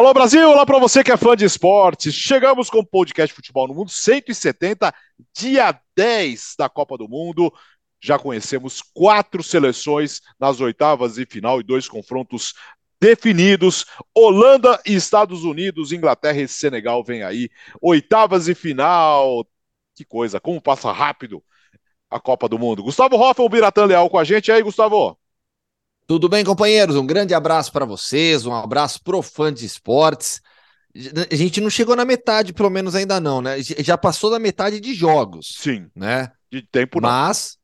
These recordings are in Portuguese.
Alô Brasil, olá para você que é fã de esportes. Chegamos com o podcast Futebol no Mundo 170, dia 10 da Copa do Mundo. Já conhecemos quatro seleções nas oitavas e final e dois confrontos definidos. Holanda e Estados Unidos, Inglaterra e Senegal vem aí. Oitavas e final. Que coisa, como passa rápido a Copa do Mundo. Gustavo Hoffel, o Biratã Leal com a gente. E aí, Gustavo? Tudo bem, companheiros? Um grande abraço para vocês, um abraço pro fã de esportes. A gente não chegou na metade, pelo menos ainda não, né? Já passou da metade de jogos. Sim. Né? De tempo não. Mas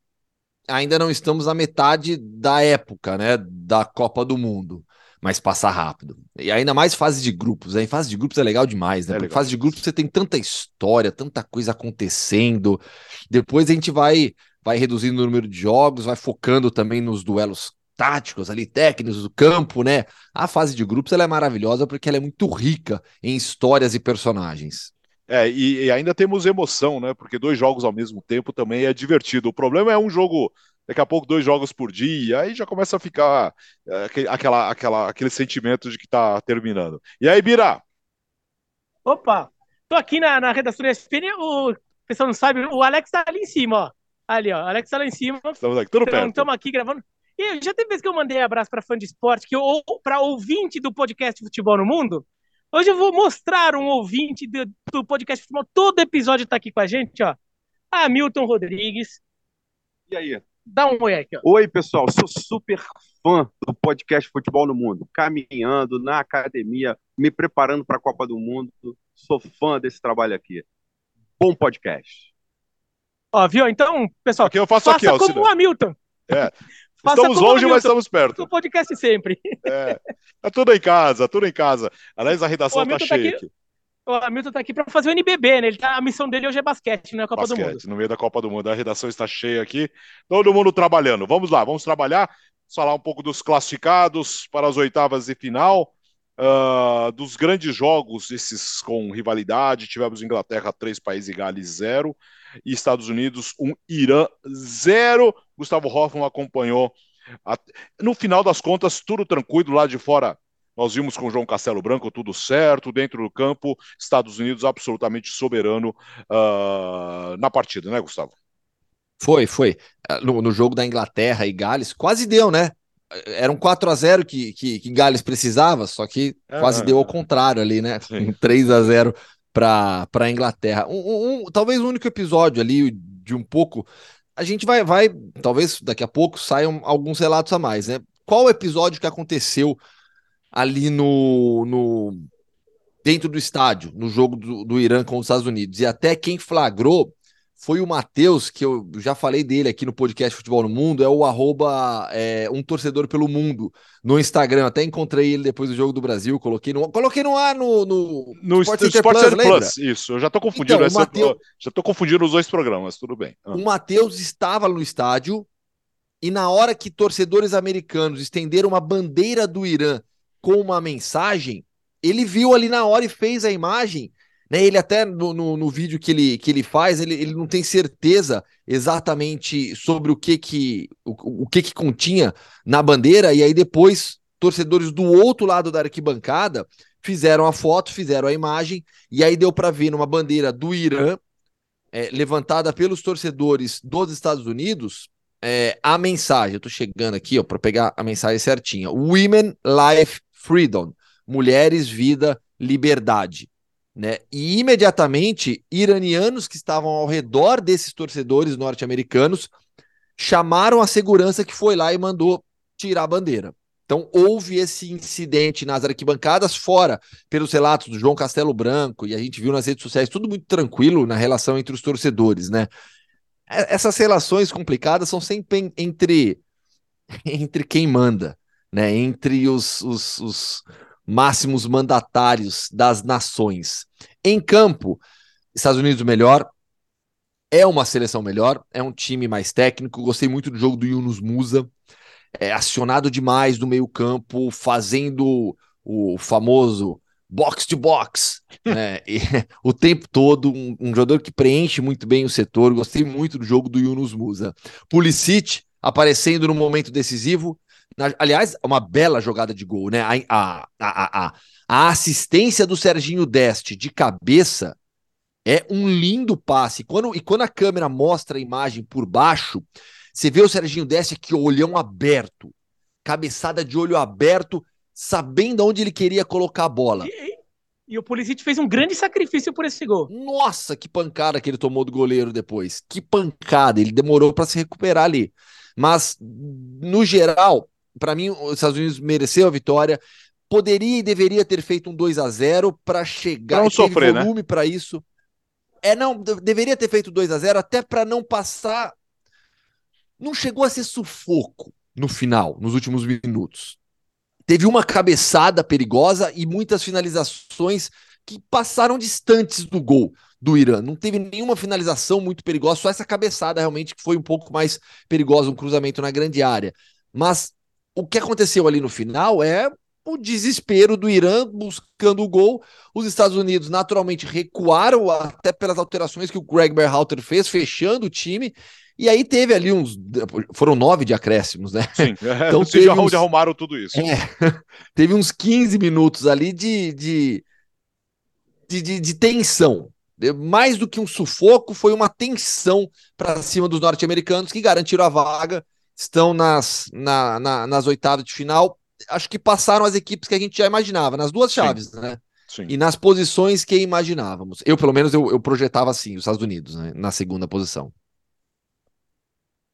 ainda não estamos na metade da época, né? Da Copa do Mundo. Mas passa rápido. E ainda mais fase de grupos. Né? Em fase de grupos é legal demais, né? É Porque fase de grupos você tem tanta história, tanta coisa acontecendo. Depois a gente vai vai reduzindo o número de jogos, vai focando também nos duelos táticos ali, técnicos do campo, né? A fase de grupos ela é maravilhosa porque ela é muito rica em histórias e personagens. É, e, e, ainda temos emoção, né? Porque dois jogos ao mesmo tempo também é divertido. O problema é um jogo, daqui a pouco, dois jogos por dia, aí já começa a ficar é, aquela, aquela, aquele sentimento de que tá terminando. E aí, Bira? Opa! Tô aqui na, na redação da ESPN, o pessoal não sabe, o Alex tá ali em cima, ó. Ali, ó. Alex tá lá em cima. Estamos aqui, tudo então, perto. Estamos aqui gravando. E já teve vez que eu mandei abraço para fã de esporte, que ou para ouvinte do podcast Futebol no Mundo. Hoje eu vou mostrar um ouvinte do, do podcast Futebol. Todo episódio está aqui com a gente, ó. Hamilton Rodrigues. E aí? Dá um oi aqui, ó. Oi, pessoal. Sou super fã do podcast Futebol no Mundo. Caminhando na academia, me preparando para a Copa do Mundo. Sou fã desse trabalho aqui. Bom podcast. Ó, viu? Então, pessoal, aqui eu faço faça aqui, ó, como o Hamilton. É. Estamos longe, mas estamos perto. O podcast sempre. É. Tá tudo em casa, tudo em casa. Aliás, a redação tá, tá cheia aqui. aqui. O Hamilton tá aqui para fazer o NBB, né? Ele tá, a missão dele hoje é basquete, não é Copa basquete, do Mundo. No meio da Copa do Mundo. A redação está cheia aqui. Todo mundo trabalhando. Vamos lá, vamos trabalhar. Vamos falar um pouco dos classificados para as oitavas de final. Uh, dos grandes jogos, esses com rivalidade, tivemos Inglaterra 3, País e Gales 0 e Estados Unidos 1, um, Irã 0. Gustavo Hoffman acompanhou. A... No final das contas, tudo tranquilo lá de fora. Nós vimos com o João Castelo Branco tudo certo, dentro do campo, Estados Unidos absolutamente soberano uh, na partida, né, Gustavo? Foi, foi. No, no, jogo da Inglaterra e Gales, quase deu, né? Era um 4 a 0 que, que, que Gales precisava, só que é, quase é, deu ao contrário ali, né? Um 3 a 0 para a Inglaterra. Um, um, um, talvez o único episódio ali de um pouco. A gente vai, vai, talvez daqui a pouco saiam alguns relatos a mais, né? Qual o episódio que aconteceu ali no, no dentro do estádio, no jogo do, do Irã com os Estados Unidos? E até quem flagrou foi o Matheus, que eu já falei dele aqui no podcast Futebol no Mundo, é o arroba é, um torcedor pelo mundo no Instagram. Até encontrei ele depois do jogo do Brasil, coloquei no, coloquei no ar no, no, no Sport, Center Sport Plus, Plus, Isso, eu já tô confundindo, então, Mateus, já tô confundindo os dois programas, tudo bem. Ah. O Matheus estava no estádio e na hora que torcedores americanos estenderam uma bandeira do Irã com uma mensagem, ele viu ali na hora e fez a imagem né, ele até no, no, no, vídeo que ele, que ele faz, ele, ele não tem certeza exatamente sobre o que que, o, o que que continha na bandeira, e aí depois torcedores do outro lado da arquibancada fizeram a foto, fizeram a imagem, e aí deu para ver numa bandeira do Irã, é, levantada pelos torcedores dos Estados Unidos, é, a mensagem. Eu tô chegando aqui para pegar a mensagem certinha: Women, Life, Freedom. Mulheres, vida, liberdade. Né? E imediatamente, iranianos que estavam ao redor desses torcedores norte-americanos chamaram a segurança que foi lá e mandou tirar a bandeira. Então, houve esse incidente nas arquibancadas, fora pelos relatos do João Castelo Branco, e a gente viu nas redes sociais tudo muito tranquilo na relação entre os torcedores, né? Essas relações complicadas são sempre entre, entre quem manda, né? Entre os, os, os máximos mandatários das nações. Em campo, Estados Unidos melhor, é uma seleção melhor, é um time mais técnico. Gostei muito do jogo do Yunus Musa, é acionado demais do meio-campo, fazendo o famoso box to box, né? e, o tempo todo, um, um, jogador que preenche muito bem o setor. Gostei muito do jogo do Yunus Musa. Pulisic aparecendo no momento decisivo. Aliás, uma bela jogada de gol, né? A, a, a, a, assistência do Serginho Deste de cabeça é um lindo passe. Quando, e quando a câmera mostra a imagem por baixo, você vê o Serginho Deste aqui, olhão aberto, cabeçada de olho aberto, sabendo onde ele queria colocar a bola. E, e o Pulisic fez um grande sacrifício por esse gol. Nossa, que pancada que ele tomou do goleiro depois. Que pancada, ele demorou para se recuperar ali. Mas, no geral, para mim, os Estados Unidos mereceu a vitória. Poderia e deveria ter feito um 2 a 0 para chegar. Não sofrer, volume né? para isso. É, não, deveria ter feito 2 a 0 até para não passar. Não chegou a ser sufoco no final, nos últimos minutos. Teve uma cabeçada perigosa e muitas finalizações que passaram distantes do gol do Irã. Não teve nenhuma finalização muito perigosa, só essa cabeçada realmente que foi um pouco mais perigosa, um cruzamento na grande área. Mas o que aconteceu ali no final é o desespero do Irã buscando o gol. Os Estados Unidos naturalmente recuaram, até pelas alterações que o Greg Berhalter fez, fechando o time. E aí teve ali uns. Foram nove de acréscimos, né? Sim, é, então teve uns, arrumaram tudo isso. É, teve uns 15 minutos ali de, de, de, de, de tensão. Mais do que um sufoco, foi uma tensão para cima dos norte-americanos que garantiram a vaga estão nas, na, na, nas oitavas de final. Acho que passaram as equipes que a gente já imaginava, nas duas chaves, Sim. né? Sim. E nas posições que imaginávamos. Eu, pelo menos, eu, eu projetava assim, os Estados Unidos, né? na segunda posição.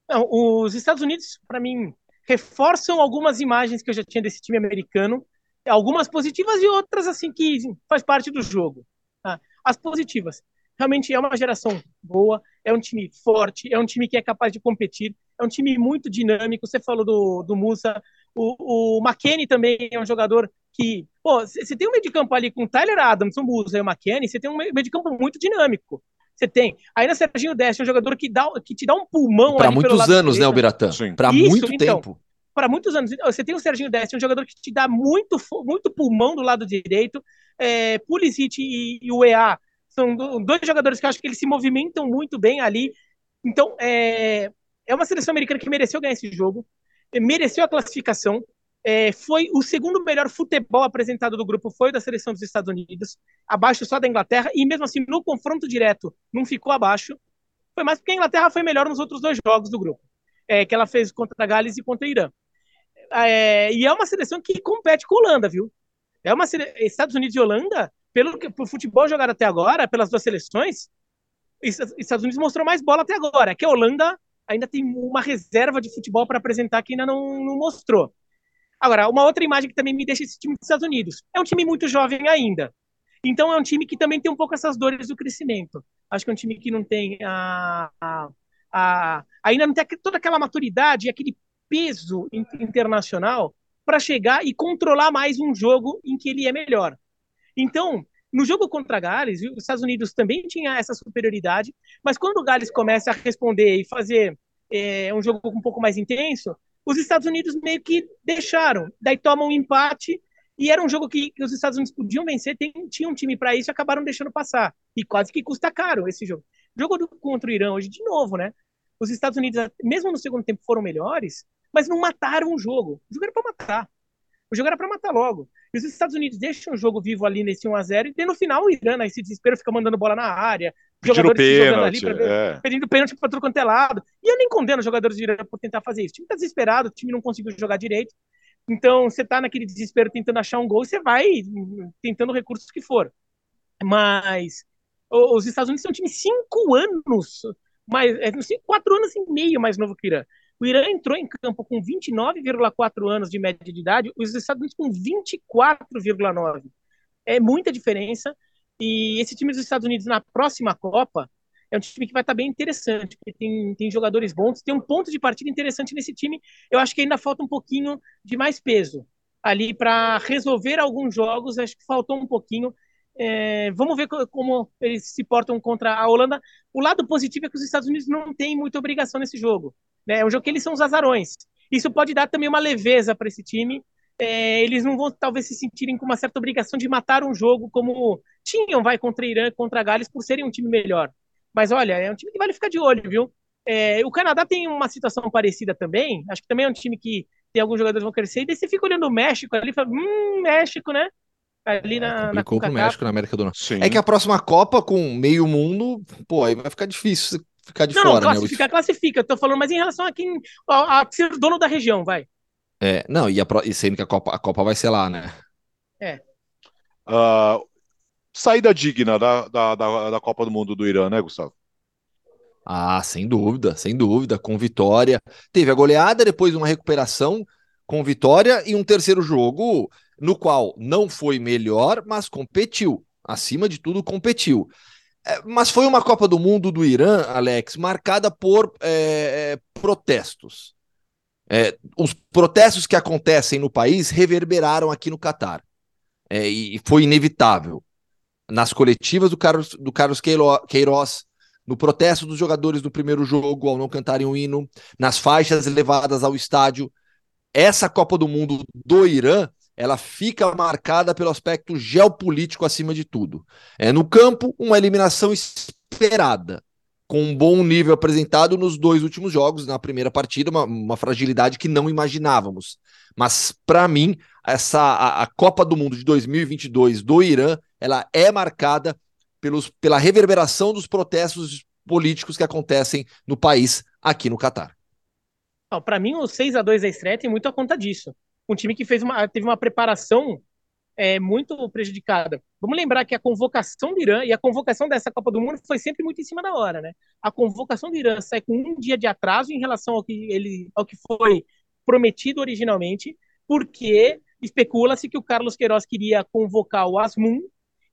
Não, os Estados Unidos, para mim, reforçam algumas imagens que eu já tinha desse time americano, algumas positivas e outras assim que faz parte do jogo. Tá? As positivas, realmente é uma geração boa, é um time forte, é um time que é capaz de competir, é um time muito dinâmico. Você falou do, do Musa, o, o McKennie também é um jogador que. Pô, você tem um meio de campo ali com Tyler Adams, o Musa e o McKennie, você tem um meio de campo muito dinâmico. Você tem. Aí na Serginho Deste é um jogador que, dá, que te dá um pulmão. Para muitos anos, né, Alberatã? Para muito então, tempo. Para muitos anos. Você tem o Serginho Deste, um jogador que te dá muito, muito pulmão do lado direito. É, Pulisic e, e o EA são dois jogadores que eu acho que eles se movimentam muito bem ali. Então, é, é uma seleção americana que mereceu ganhar esse jogo, mereceu a classificação. É, foi o segundo melhor futebol apresentado do grupo, foi o da seleção dos Estados Unidos, abaixo só da Inglaterra, e mesmo assim, no confronto direto, não ficou abaixo. Foi mais porque a Inglaterra foi melhor nos outros dois jogos do grupo, é, que ela fez contra a Gales e contra o Irã. É, e é uma seleção que compete com a Holanda, viu? É uma sele... Estados Unidos e Holanda, pelo que o futebol jogado até agora, pelas duas seleções, Estados Unidos mostrou mais bola até agora. É que a Holanda ainda tem uma reserva de futebol para apresentar que ainda não, não, mostrou. Agora, uma outra imagem que também me deixa esse time dos Estados Unidos. É um time muito jovem ainda. Então é um time que também tem um pouco essas dores do crescimento. Acho que é um time que não tem a, a, a ainda não tem toda aquela maturidade e aquele peso internacional para chegar e controlar mais um jogo em que ele é melhor. Então, no jogo contra Gales, os Estados Unidos também tinha essa superioridade, mas quando o Gales começa a responder e fazer é, um jogo um pouco mais intenso, os Estados Unidos meio que deixaram. Daí tomam um empate e era um jogo que, que os Estados Unidos podiam vencer, tem, tinha um time para isso e acabaram deixando passar. E quase que custa caro esse jogo. Jogo do, contra o Irã hoje, de novo, né? Os Estados Unidos, mesmo no segundo tempo, foram melhores, mas não mataram o jogo. O jogo era para matar. O jogo era para matar logo. E os Estados Unidos deixam o jogo vivo ali nesse 1x0 e no final o Irã, esse desespero, fica mandando bola na área. Pedindo pênalti, ali, é. pedindo pênalti para tudo quanto é lado. E eu nem condeno os jogadores de Irã por tentar fazer isso. O time tá desesperado, o time não conseguiu jogar direito. Então, você tá naquele desespero tentando achar um gol, você vai tentando recursos que for. Mas os Estados Unidos são um time cinco anos, mais, é, quatro anos e meio mais novo que o Irã. O Irã entrou em campo com 29,4 anos de média de idade, os Estados Unidos com 24,9. É muita diferença. E esse time dos Estados Unidos na próxima Copa é um time que vai estar bem interessante, porque tem, tem jogadores bons, tem um ponto de partida interessante nesse time. Eu acho que ainda falta um pouquinho de mais peso ali para resolver alguns jogos. Acho que faltou um pouquinho. É, vamos ver como eles se portam contra a Holanda. O lado positivo é que os Estados Unidos não têm muita obrigação nesse jogo. Né? É um jogo que eles são os azarões. Isso pode dar também uma leveza para esse time. É, eles não vão talvez se sentirem com uma certa obrigação de matar um jogo como tinham vai contra Irã, contra Gales por serem um time melhor. Mas olha, é um time que vale ficar de olho, viu? É, o Canadá tem uma situação parecida também. Acho que também é um time que tem alguns jogadores que vão crescer. E daí você fica olhando o México ali e fala, hum, México, né? Ali É, na, na complicou pro. México na América do Norte. Sim. É que a próxima Copa, com meio mundo, pô, aí vai ficar difícil ficar de Não, não, fora, né? classificar, classifica. Eu tô falando, mas em relação a quem. A, a ser dono da região, vai. É, não, e, a, e sendo que a Copa, a Copa vai ser lá, né? Ah, saída digna da, da, da, da Copa do Mundo do Irã, né, Gustavo? Ah, sem dúvida, sem dúvida, com vitória. Teve a goleada, depois uma recuperação com vitória e um terceiro jogo no qual não foi melhor, mas competiu. Acima de tudo, competiu. É, mas foi uma Copa do Mundo do Irã, Alex, marcada por é, é, protestos. É, os protestos que acontecem no país reverberaram aqui no Catar. É, e foi inevitável. Nas coletivas do Carlos, do Carlos Queiro- Queiroz, no protesto dos jogadores do primeiro jogo ao não cantarem o hino, nas faixas levadas ao estádio. Essa Copa do Mundo do Irã, ela fica marcada pelo aspecto geopolítico acima de tudo. É no campo uma eliminação esperada, com um bom nível apresentado nos dois últimos jogos, na primeira partida, uma, uma fragilidade que não imaginávamos. Mas para mim, essa a, a Copa do Mundo de 2022 do Irã, ela é marcada pelos, pela reverberação dos protestos políticos que acontecem no país, aqui no Catar. Para mim, o 6 a 2 da estreia tem muito a conta disso. Um time que fez uma, teve uma preparação é, muito prejudicada. Vamos lembrar que a convocação do Irã e a convocação dessa Copa do Mundo foi sempre muito em cima da hora, né? A convocação do Irã sai com um dia de atraso em relação ao que ele, ao que foi prometido originalmente, porque especula-se que o Carlos Queiroz queria convocar o Asmun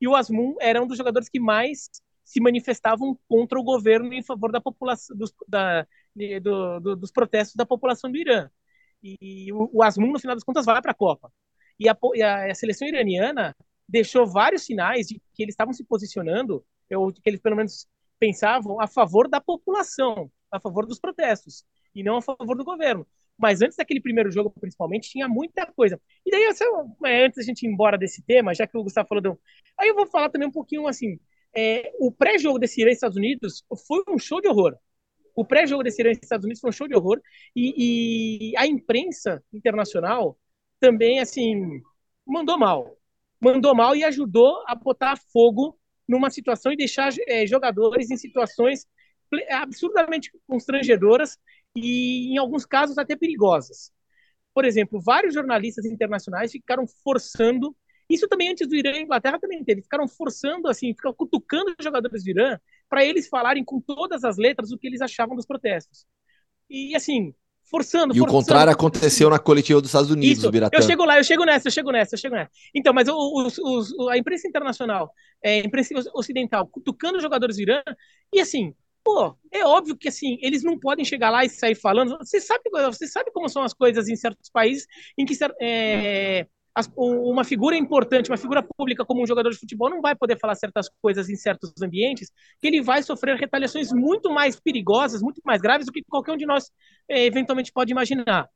e o Asmun era um dos jogadores que mais se manifestavam contra o governo em favor da população dos, da, do, do, dos protestos da população do Irã. E o, o Asmun, no final das contas, vai para a Copa. E a, e a, seleção iraniana deixou vários sinais de que eles estavam se posicionando, ou que eles pelo menos pensavam a favor da população, a favor dos protestos, e não a favor do governo. Mas antes daquele primeiro jogo, principalmente, tinha muita coisa. E daí, antes da gente ir embora desse tema, já que o Gustavo falou, do... aí eu vou falar também um pouquinho assim. É, o pré-jogo desse Irã e Estados Unidos foi um show de horror. O pré-jogo desse Irã e Estados Unidos foi um show de horror. E, e a imprensa internacional também, assim, mandou mal. Mandou mal e ajudou a botar fogo numa situação e deixar é, jogadores em situações absurdamente constrangedoras e, em alguns casos, até perigosas. Por exemplo, vários jornalistas internacionais ficaram forçando. Isso também antes do Irã e Inglaterra também teve. Ficaram forçando, assim, ficaram cutucando os jogadores do Irã para eles falarem com todas as letras o que eles achavam dos protestos. E, assim, forçando. E forçando, o contrário aconteceu na coletiva dos Estados Unidos, Isso, Biratã. eu chego lá, eu chego nessa, eu chego nessa, eu chego nessa. Então, mas os, os, a imprensa internacional, é, a imprensa ocidental, cutucando os jogadores do Irã, e assim, pô, é óbvio que assim, eles não podem chegar lá e sair falando. Você sabe, você sabe como são as coisas em certos países em que é, as, uma figura importante, uma figura pública como um jogador de futebol não vai poder falar certas coisas em certos ambientes, que ele vai sofrer retaliações muito mais perigosas, muito mais graves do que qualquer um de nós é, eventualmente pode imaginar.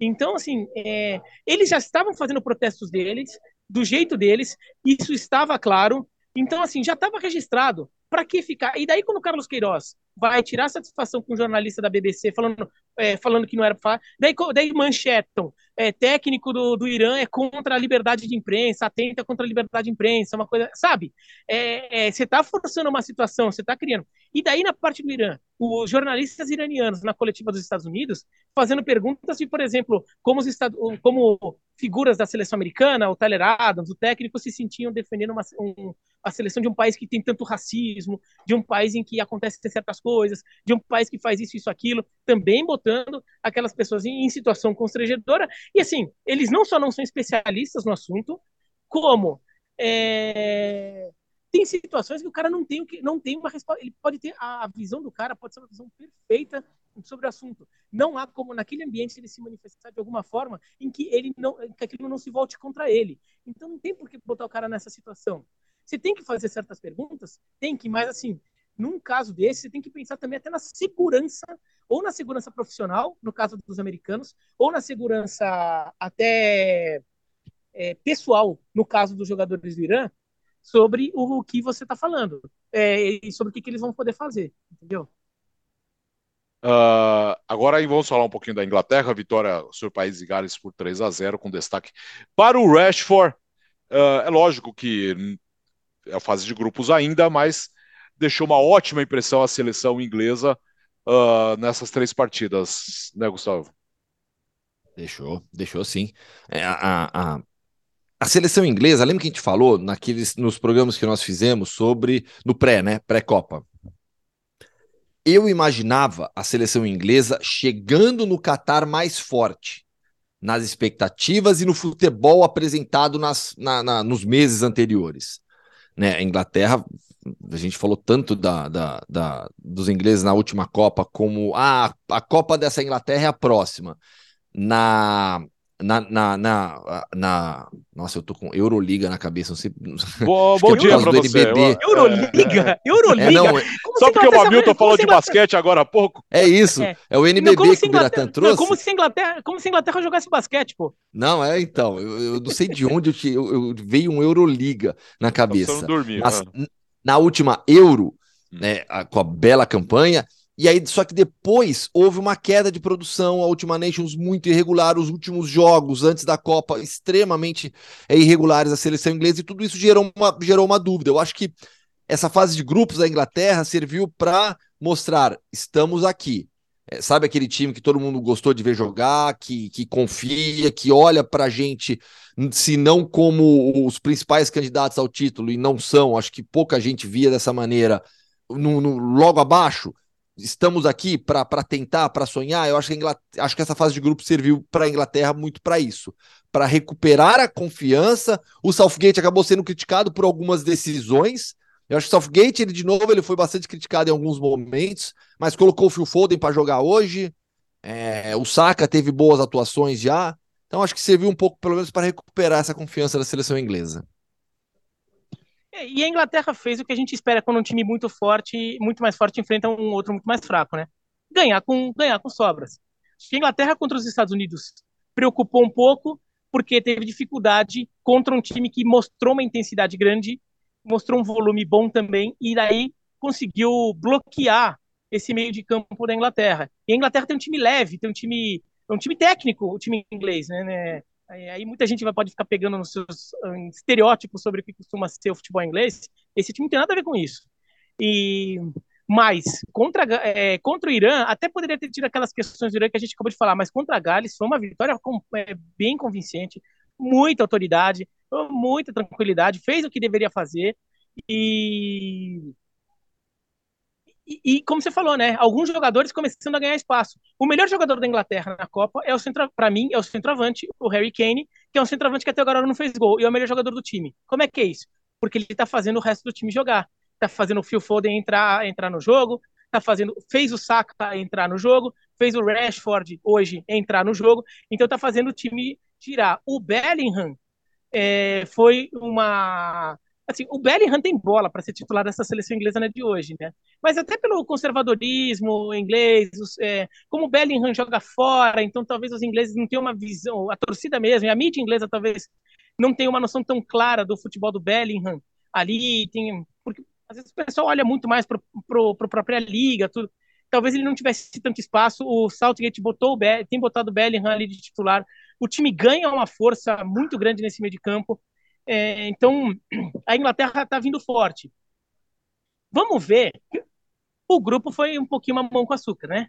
Então, assim, é, eles já estavam fazendo protestos deles, do jeito deles, isso estava claro. Então, assim, já estava registrado. Para que ficar? E daí, quando o Carlos Queiroz vai tirar satisfação com um jornalista da BBC falando, é, falando que não era para falar, daí, daí manchetam, é, técnico do, do Irã é contra a liberdade de imprensa, atenta contra a liberdade de imprensa, uma coisa, sabe? É, você está forçando uma situação, você está criando. E daí, na parte do Irã, os jornalistas iranianos na coletiva dos Estados Unidos fazendo perguntas de, por exemplo, como, os Estados, como figuras da seleção americana, o Tyler Adams, o técnico, se sentiam defendendo uma, um, a seleção de um país que tem tanto racismo, de um país em que acontecem certas coisas, de um país que faz isso, isso, aquilo, também botando aquelas pessoas em, em situação constrangedora. E assim, eles não só não são especialistas no assunto, como é, tem situações que o cara não tem, não tem uma resposta. Ele pode ter a, a visão do cara, pode ser uma visão perfeita sobre o assunto. Não há como naquele ambiente ele se manifestar de alguma forma em que ele não, que aquilo não se volte contra ele. Então não tem por que botar o cara nessa situação. Você tem que fazer certas perguntas, tem que, mas assim, num caso desse, você tem que pensar também até na segurança, ou na segurança profissional, no caso dos americanos, ou na segurança até é, pessoal, no caso dos jogadores do Irã, sobre o, que você está falando é, e sobre o que, que, eles vão poder fazer, entendeu? Uh, agora aí vamos falar um pouquinho da Inglaterra, vitória sobre o País de Gales por 3 a 0 com destaque para o Rashford. Uh, é lógico que é a fase de grupos ainda, mas deixou uma ótima impressão a seleção inglesa uh, nessas três partidas, né, Gustavo? Deixou, deixou sim. É, a, a, a seleção inglesa, lembra que a gente falou naqueles, nos programas que nós fizemos sobre no pré, né? Pré-Copa. Eu imaginava a seleção inglesa chegando no Catar mais forte nas expectativas e no futebol apresentado nas, na, na, nos meses anteriores. Né? A Inglaterra, a gente falou tanto da, da, da, dos ingleses na última Copa como ah, a Copa dessa Inglaterra é a próxima. Na na, na, na, na, Nossa, eu tô com Euroliga na cabeça, não sei. Bom, bom dia pra você. NBB. Euroliga? É. Euroliga? É, não, só porque o Hamilton falou de basquete agora há pouco? É isso, é, é o NBB não, que o Biratan trouxe. Não, como, se Inglaterra, como se a Inglaterra jogasse basquete, pô. Não, é então, eu, eu não sei de onde eu, te, eu, eu veio um Euroliga na cabeça. Dormir, Mas, na última Euro, hum. né, com a bela campanha, e aí, só que depois houve uma queda de produção, a Ultima Nations muito irregular, os últimos jogos antes da Copa extremamente é, irregulares, a seleção inglesa, e tudo isso gerou uma, gerou uma dúvida. Eu acho que essa fase de grupos da Inglaterra serviu para mostrar: estamos aqui. É, sabe aquele time que todo mundo gostou de ver jogar, que, que confia, que olha para a gente, se não como os principais candidatos ao título, e não são, acho que pouca gente via dessa maneira, no, no logo abaixo estamos aqui para tentar, para sonhar. Eu acho que, acho que essa fase de grupo serviu para a Inglaterra muito para isso, para recuperar a confiança. O Southgate acabou sendo criticado por algumas decisões. Eu acho que o Southgate, ele de novo, ele foi bastante criticado em alguns momentos, mas colocou o Phil Foden para jogar hoje. É, o Saka teve boas atuações já. Então acho que serviu um pouco, pelo menos, para recuperar essa confiança da seleção inglesa. E a Inglaterra fez o que a gente espera quando um time muito forte, muito mais forte, enfrenta um outro muito mais fraco, né? Ganhar com, ganhar com sobras. a Inglaterra contra os Estados Unidos preocupou um pouco, porque teve dificuldade contra um time que mostrou uma intensidade grande, mostrou um volume bom também, e daí conseguiu bloquear esse meio de campo da Inglaterra. E a Inglaterra tem um time leve, tem um time, é um time técnico, o time inglês, né? né? Aí muita gente vai, pode ficar pegando nos seus um, estereótipos sobre o que costuma ser o futebol inglês. Esse time não tem nada a ver com isso. E mas contra, é, contra o Irã, até poderia ter tido aquelas questões do Irã que a gente acabou de falar, mas contra a Gales foi uma vitória com, é, bem convincente, muita autoridade, muita tranquilidade, fez o que deveria fazer e e, e, como você falou, né? Alguns jogadores começando a ganhar espaço. O melhor jogador da Inglaterra na Copa é o centro, para mim, é o centroavante, o Harry Kane, que é um centroavante que até agora não fez gol e é o melhor jogador do time. Como é que é isso? Porque ele tá fazendo o resto do time jogar. Tá fazendo o Phil Foden entrar, entrar no jogo, tá fazendo, fez o Saka entrar no jogo, fez o Rashford hoje entrar no jogo, então tá fazendo o time tirar. O Bellingham é, foi uma assim, o Bellingham tem bola para ser titular dessa seleção inglesa né, de hoje, né? Mas até pelo conservadorismo inglês, os, é, como o Bellingham joga fora, então talvez os ingleses não tenham uma visão, a torcida mesmo, a mídia inglesa talvez não tenha uma noção tão clara do futebol do Bellingham ali, tem, porque às vezes o pessoal olha muito mais para a própria liga, tudo. Talvez ele não tivesse tanto espaço. O Southgate botou o Be tem botado o Bellingham ali de titular. O time ganha uma força muito grande nesse meio de campo. É, então, a Inglaterra está vindo forte. Vamos ver. O grupo foi um pouquinho mamão com açúcar, né?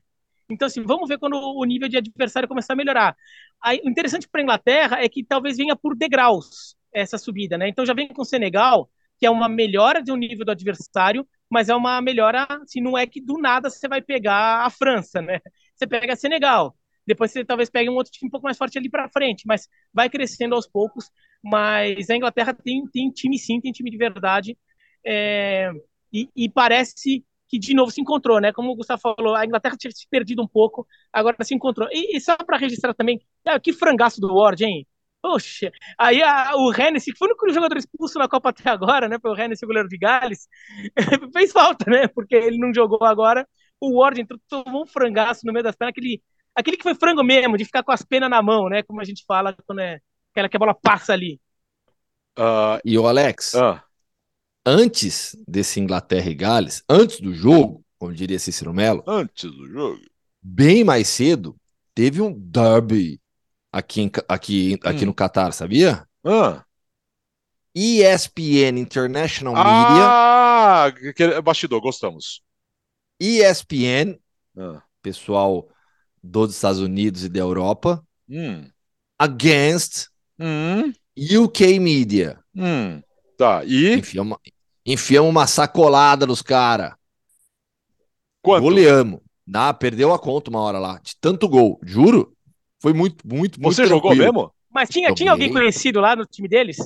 Então, assim, vamos ver quando o nível de adversário começar a melhorar. Aí, o interessante para a Inglaterra é que talvez venha por degraus essa subida, né? Então, já vem com o Senegal, que é uma melhora de um nível do adversário, mas é uma melhora, assim, não é que do nada você vai pegar a França, né? Você pega Senegal, depois você talvez pegue um outro time um pouco mais forte ali para frente, mas vai crescendo aos poucos. Mas a Inglaterra tem, tem time sim, tem time de verdade. É, e, e, parece que de novo se encontrou, né? Como o Gustavo falou, a Inglaterra tinha se perdido um pouco, agora se encontrou. E, e só para registrar também, ah, que frangaço do Ward, hein? Poxa, aí a, o Hennessy, que foi o único jogador expulso na Copa até agora, né? Foi o Hennessy, o goleiro de Gales, fez falta, né? Porque ele não jogou agora. O Ward entrou, tomou um frangaço no meio das pernas, aquele aquele que foi frango mesmo, de ficar com as penas na mão, né? Como a gente fala quando é aquela que a bola passa ali. Uh, e o Alex, uh. antes desse Inglaterra e Gales, antes do jogo, como diria Cícero Melo, antes do jogo, bem mais cedo, teve um derby aqui, em, aqui, aqui Hum. no Catar, sabia? Ah, ESPN International Media, ah que- bastidor, gostamos. ESPN, Ah. pessoal dos Estados Unidos e da Europa, Hum, against hum, UK Media. hum. Tá, e Enfiamos, enfiamos uma sacolada nos caras. quanto? Goleamos. Ah, perdeu a conta uma hora lá. De tanto gol. Juro. Foi muito, muito, muito Você jogou tranquilo. mesmo? Mas tinha, Joguei. tinha alguém conhecido lá no time deles?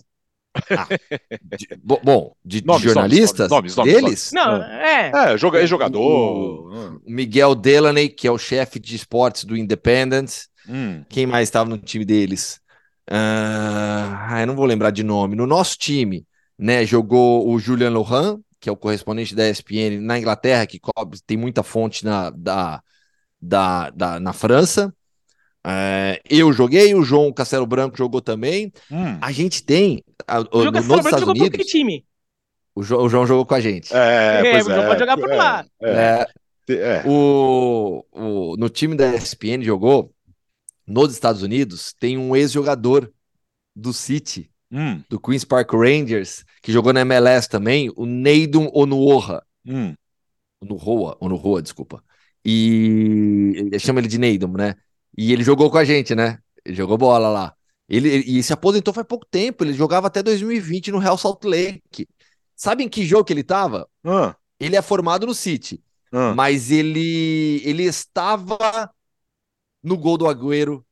De- bo- bom, de, de Nomes, jornalistas nomes, nomes, deles, Não, é. É, joga, é O- jogador. Ah, o Miguel Delaney, que é o chefe de esportes do Independent. Hum, Quem mais estava no time deles? Ah, ah, eu não vou lembrar de nome. No nosso time, né, jogou o Julian Lohan, que é o correspondente da ESPN na Inglaterra, que cobre, tem muita fonte na, da, da, da- na França. É, eu joguei, o João Castelo Branco jogou também. hum. A gente tem, a- o- O no, João Castelo Branco jogou que time? o, Jo- o João jogou com a gente. É, É, pois não é, pode jogar por é, lá. É, É, é. o, o- no time da ESPN jogou, nos Estados Unidos, tem um ex-jogador do City, Hum, do Queen's Park Rangers, que jogou na MLS também, o Neidon Onuoha. hum. Onuoha, Onuoha, desculpa. E chama ele de Neidon, né? E ele jogou com a gente, né? Ele jogou bola lá. Ele, ele- e se aposentou faz pouco tempo, ele jogava até 2020 no Real Salt Lake. Sabe em que jogo que ele tava? Ah, Ele é formado no City. ah. Mas ele, ele estava no gol do Agüero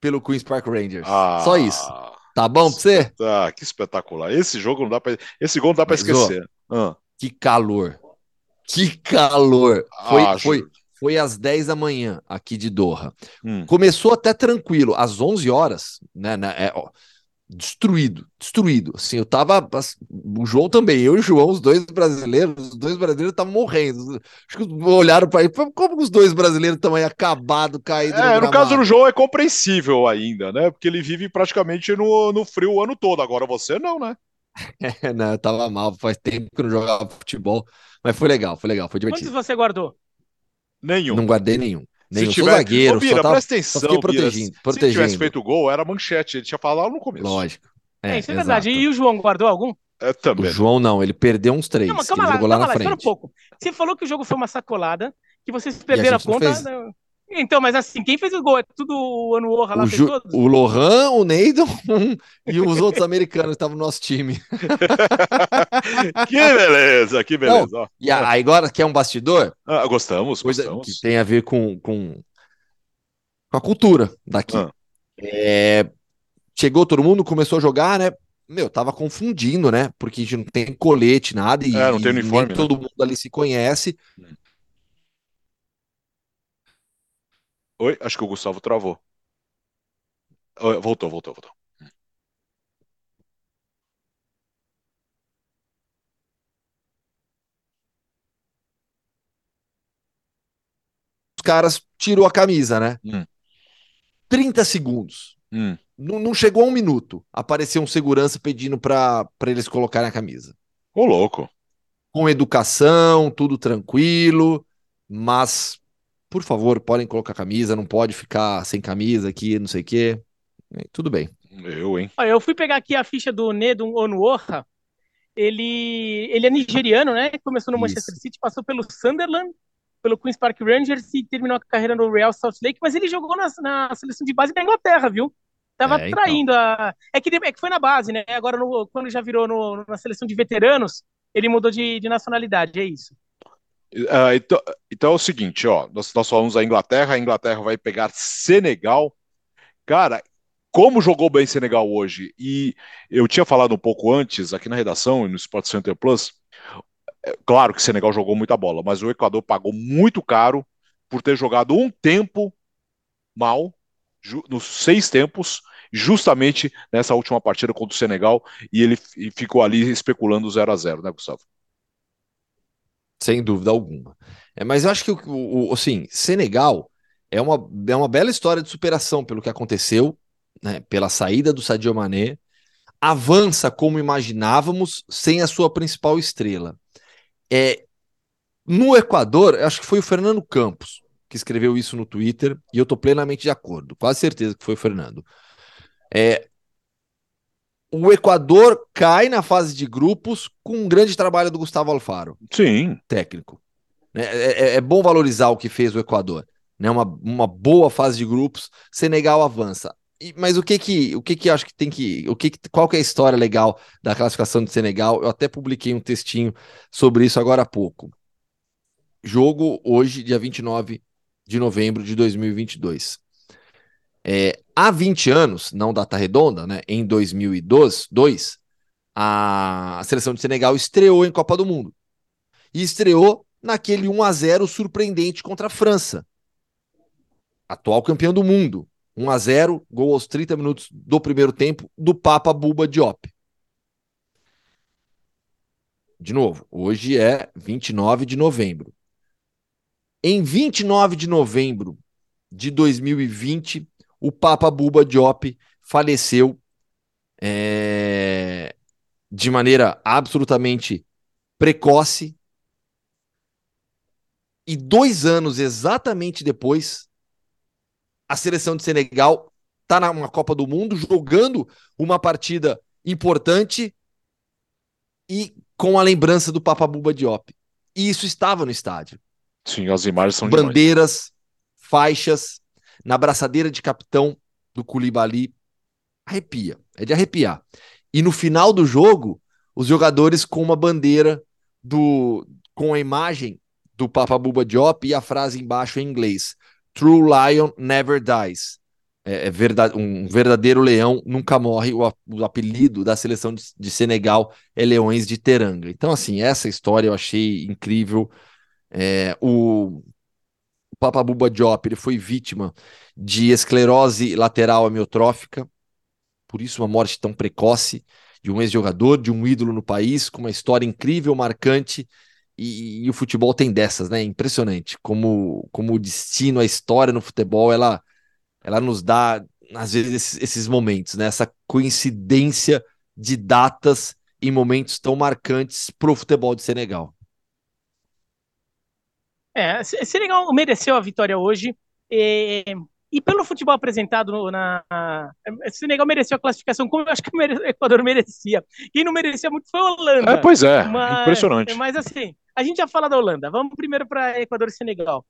pelo Queen's Park Rangers. Ah, Só isso. Tá bom pra você? Tá, que espetacular. Esse jogo não dá pra. Esse gol não dá ó, esquecer. Ah, Que calor. Que calor. Foi, ah, foi, foi às 10 da manhã aqui de Doha. Hum. Começou até tranquilo. Às 11 horas, né? né, é, ó, destruído, destruído. Assim, eu tava. as- O João também, eu e o João, os dois brasileiros, os dois brasileiros estavam morrendo. Acho que olharam para ele, como os dois brasileiros estão aí acabados, caídos É, no gramado? caso do João é compreensível ainda, né? Porque ele vive praticamente no, no frio o ano todo. Agora você não, né? É, não, eu tava mal, faz tempo que eu não jogava futebol, mas foi legal, foi legal, foi Quantos divertido. você guardou? Nenhum. Não guardei nenhum. Se Nenhum, sou tiver- zagueiro, Ô, Bira, só tava, presta atenção, só fiquei Bira. protegendo- Se protegendo. tivesse feito gol, era manchete. Ele tinha falado no começo. lógico. É, isso é exato. verdade. E o João guardou algum? É, O também. João não, ele perdeu uns três, Calma, que calma ele lá, jogou lá calma na lá, espera um pouco. Você falou que o jogo foi uma sacolada, que vocês perderam a, não conta. fez. né? Então, mas assim, quem fez o gol? É tudo o Ano Orra lá, O, fez Ju- todos? o Lohan, o Neidon e os outros americanos que estavam no nosso time. que beleza, que beleza. ó. E a- agora quer um bastidor? Ah, gostamos, Coisa gostamos. que tem a ver com, com, com a cultura daqui. Ah. É, chegou todo mundo, começou a jogar, né? Meu, tava confundindo, né? Porque a gente não tem colete, nada, e, É, não tem e uniforme, nem né? todo mundo ali se conhece. Oi, acho que o Gustavo travou. Oi, Voltou, voltou, voltou. Os caras tirou a camisa, né? Hum. 30 segundos. Hum. Não, não chegou a um minuto. Apareceu um segurança pedindo para eles colocarem a camisa. Ô, louco. Com educação, tudo tranquilo, mas, por favor, podem colocar a camisa, não pode ficar sem camisa aqui, não sei o quê. Tudo bem. Eu, hein? Olha, eu fui pegar aqui a ficha do Nedo Onuoha. Ele, ele é nigeriano, né? Começou no Isso. Manchester City, passou pelo Sunderland, pelo Queen's Park Rangers e terminou a carreira no Real Salt Lake, mas ele jogou na, na seleção de base da Inglaterra, viu? Tava É, então. traindo a. É que, é que foi na base, né? Agora, no- quando já virou no- na seleção de veteranos, ele mudou de, de nacionalidade, é isso. Ah, então, então é o seguinte, ó, nós, nós falamos da Inglaterra, a Inglaterra vai pegar Senegal. Cara, como jogou bem Senegal hoje, e eu tinha falado um pouco antes aqui na redação e no Sport Center Plus, é, claro que Senegal jogou muita bola, mas o Equador pagou muito caro por ter jogado um tempo mal, nos seis tempos, justamente nessa última partida contra o Senegal, e ele e ficou ali especulando o 0 a 0 né, Gustavo? Sem dúvida alguma. É, mas eu acho que o, o- assim, Senegal é uma, é uma bela história de superação pelo que aconteceu, né, pela saída do Sadio Mané. Avança como imaginávamos, sem a sua principal estrela. É, no Equador, acho que foi o Fernando Campos que escreveu isso no Twitter e eu tô plenamente de acordo. Quase certeza que foi o Fernando. É, o Equador cai na fase de grupos com um grande trabalho do Gustavo Alfaro. Sim. Técnico. É, é, é bom valorizar o que fez o Equador. Né? Uma, uma boa fase de grupos. Senegal avança. E, mas o que que, o que que acho que tem que, o que, que qual que é a história legal da classificação do Senegal? Eu até publiquei um textinho sobre isso agora há pouco. Jogo hoje, dia 29 de novembro de 2022. É, há 20 anos, não data redonda, né, em 2002, dois, a, a seleção de Senegal estreou em Copa do Mundo. E estreou naquele 1 a 0 surpreendente contra a França, atual campeão do mundo. 1 a 0 gol aos 30 minutos do primeiro tempo do Papa Buba Diop. De novo, hoje é 29 de novembro. Em 29 de novembro de 2020, o Papa Buba Diop faleceu é, de maneira absolutamente precoce. E dois anos exatamente depois, a seleção de Senegal está na Copa do Mundo jogando uma partida importante e com a lembrança do Papa Buba Diop. E isso estava no estádio. Sim, as imagens são Bandeiras, demais. faixas, na braçadeira de capitão do Koulibaly. Arrepia, é de arrepiar. E no final do jogo, os jogadores com uma bandeira do com a imagem do Papa Buba Diop e a frase embaixo em inglês: True Lion never dies. É, é verdade, um verdadeiro leão nunca morre. O, o apelido da seleção de, de, Senegal é Leões de Teranga. Então, assim, essa história eu achei incrível. É, o Papa Buba Diop ele foi vítima de esclerose lateral amiotrófica, por isso uma morte tão precoce de um ex-jogador, de um ídolo no país, com uma história incrível, marcante, e, e, o futebol tem dessas, né? Impressionante como, como o destino, a história no futebol, ela, ela nos dá, às vezes, esses, esses momentos, né? Essa coincidência de datas em momentos tão marcantes para o futebol de Senegal. É, Senegal mereceu a vitória hoje. E, e pelo futebol apresentado na. Senegal mereceu a classificação, como eu acho que o Equador merecia. Quem não merecia muito foi a Holanda. É, pois é, mas, impressionante. Mas assim, a gente já fala da Holanda. Vamos primeiro para Equador e Senegal.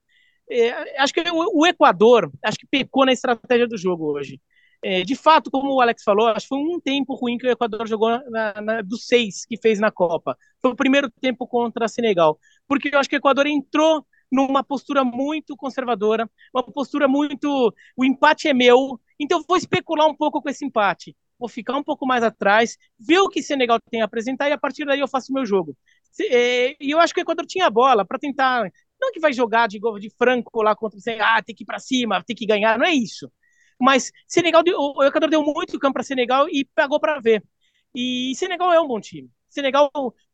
É, acho que o, o, Equador acho que pecou na estratégia do jogo hoje. É, de fato, como o Alex falou, acho que foi um tempo ruim que o Equador jogou na, na, dos seis que fez na Copa. Foi o primeiro tempo contra Senegal. Porque eu acho que o Equador entrou numa postura muito conservadora, uma postura muito. O empate é meu, então eu vou especular um pouco com esse empate. Vou ficar um pouco mais atrás, ver o que Senegal tem a apresentar e a partir daí eu faço o meu jogo. É, e eu acho que o Equador tinha a bola para tentar. Não que vai jogar de, de franco lá contra o ah, tem que ir para cima, tem que ganhar, não é isso. Mas Senegal, o Equador deu muito campo para Senegal e pagou para ver. E Senegal é um bom time. Senegal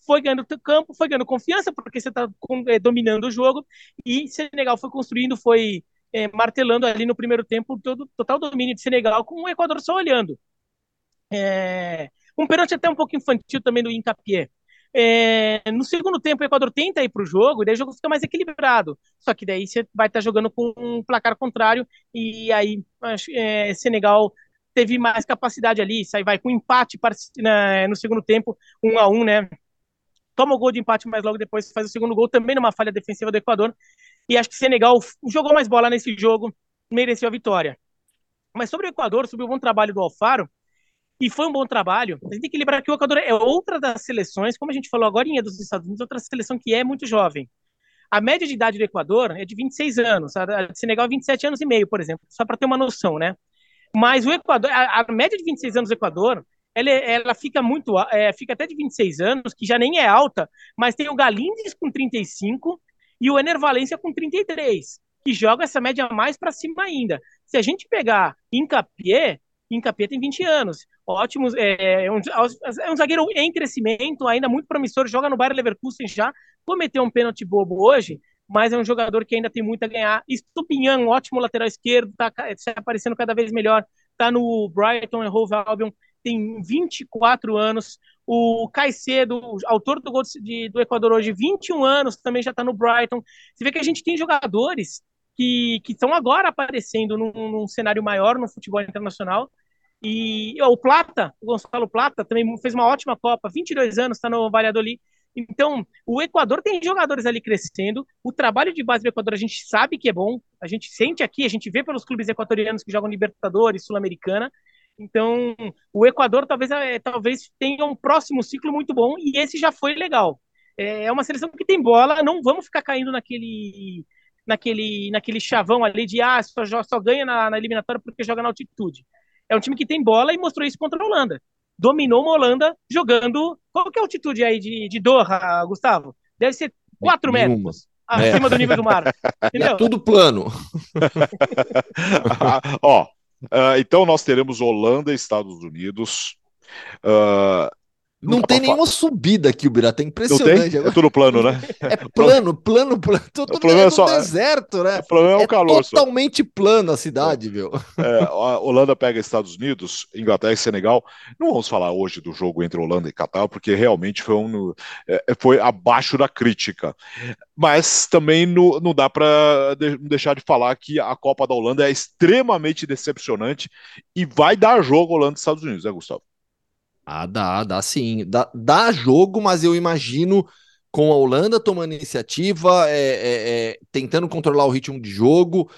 foi ganhando campo, foi ganhando confiança, porque você está é, dominando o jogo, e Senegal foi construindo, foi é, martelando ali no primeiro tempo todo total domínio de Senegal, com o Equador só olhando. É, um pênalti até um pouco infantil também do Incapié. É, no segundo tempo, o Equador tenta ir para o jogo, e daí o jogo fica mais equilibrado. Só que daí você vai estar tá jogando com um placar contrário, e aí é, Senegal teve mais capacidade ali, sai vai com empate no segundo tempo, um a um, né? Toma o gol de empate, mas logo depois faz o segundo gol, também numa falha defensiva do Equador. E acho que Senegal jogou mais bola nesse jogo, mereceu a vitória. Mas sobre o Equador, sobre o bom trabalho do Alfaro, e foi um bom trabalho. A gente tem que lembrar que o Equador é outra das seleções, como a gente falou agora, dos Estados Unidos, outra seleção que é muito jovem. A média de idade do Equador é de 26 anos, a de Senegal é 27 anos e meio, por exemplo, só para ter uma noção, né? Mas o Equador, a, a média de 26 anos do Equador, ela, ela fica muito, é, fica até de 26 anos, que já nem é alta, mas tem o Galindes com 35 e o Ener Valência com 33, que joga essa média mais para cima ainda. Se a gente pegar Incapié, Incapié tem 20 anos. Ótimos, é, é, um, é um zagueiro em crescimento, ainda muito promissor, joga no Bayern Leverkusen já, cometeu um pênalti bobo hoje, mas é um jogador que ainda tem muito a ganhar. Stupinhan, ótimo lateral esquerdo, está se aparecendo cada vez melhor, está no Brighton e Hove Albion, tem 24 anos. O Caicedo, autor do gol de, do Equador hoje, 21 anos, também já está no Brighton. Você vê que a gente tem jogadores que estão agora aparecendo num, num, cenário maior no futebol internacional. E ó, o Plata, o Gonçalo Plata, também fez uma ótima Copa, 22 anos, está no Valladolid. Então, o Equador tem jogadores ali crescendo. O trabalho de base do Equador a gente sabe que é bom. A gente sente aqui, a gente vê pelos clubes equatorianos que jogam Libertadores, Sul-Americana. Então, o Equador talvez, é, talvez tenha um próximo ciclo muito bom e esse já foi legal. É, é uma seleção que tem bola, não vamos ficar caindo naquele naquele, naquele chavão ali de ah, só, só ganha na, na eliminatória porque joga na altitude. É um time que tem bola e mostrou isso contra a Holanda. Dominou uma Holanda jogando. Qual que é a altitude aí de, de Doha, Gustavo? Deve ser 4 metros acima é. do nível do mar. É tudo plano. Ó, uh, então nós teremos Holanda e Estados Unidos. Uh, não, tem nenhuma subida aqui, o Birata. É impressionante. É tudo plano, né? É plano, plano, plano. Tudo, o plano é, é só, deserto, né? O problema é o calor. totalmente só. plano a cidade, viu? É, a Holanda pega Estados Unidos, Inglaterra e Senegal. Não vamos falar hoje do jogo entre Holanda e Catar, porque realmente foi, um, é, foi abaixo da crítica. Mas também no, não dá para deixar de falar que a Copa da Holanda é extremamente decepcionante e vai dar jogo Holanda e Estados Unidos, né, Gustavo? Ah, dá, dá sim. Dá, dá jogo, mas eu imagino com a Holanda tomando iniciativa, é, é, é, tentando controlar o ritmo de jogo,